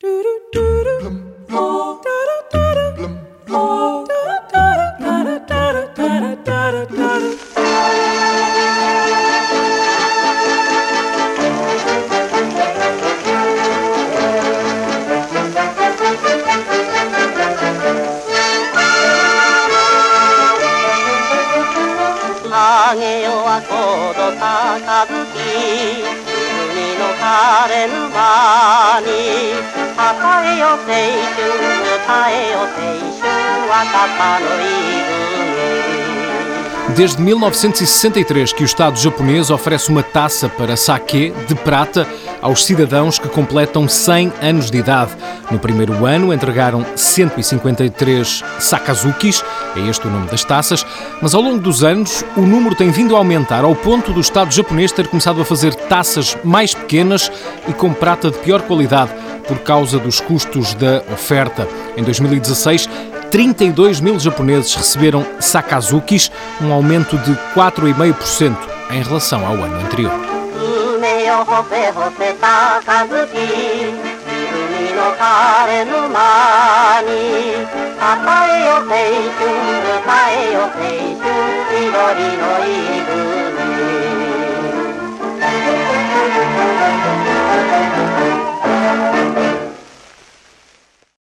影よは高度高月海の枯れ沼 Desde 1963 que o Estado japonês oferece uma taça para sake de prata aos cidadãos que completam 100 anos de idade. No primeiro ano entregaram 153 sakazukis, é este o nome das taças, mas ao longo dos anos o número tem vindo a aumentar ao ponto do Estado japonês ter começado a fazer taças mais pequenas e com prata de pior qualidade por causa dos custos da oferta. Em 2016, 32 mil japoneses receberam sakazukis, um aumento de 4,5% em relação ao ano anterior.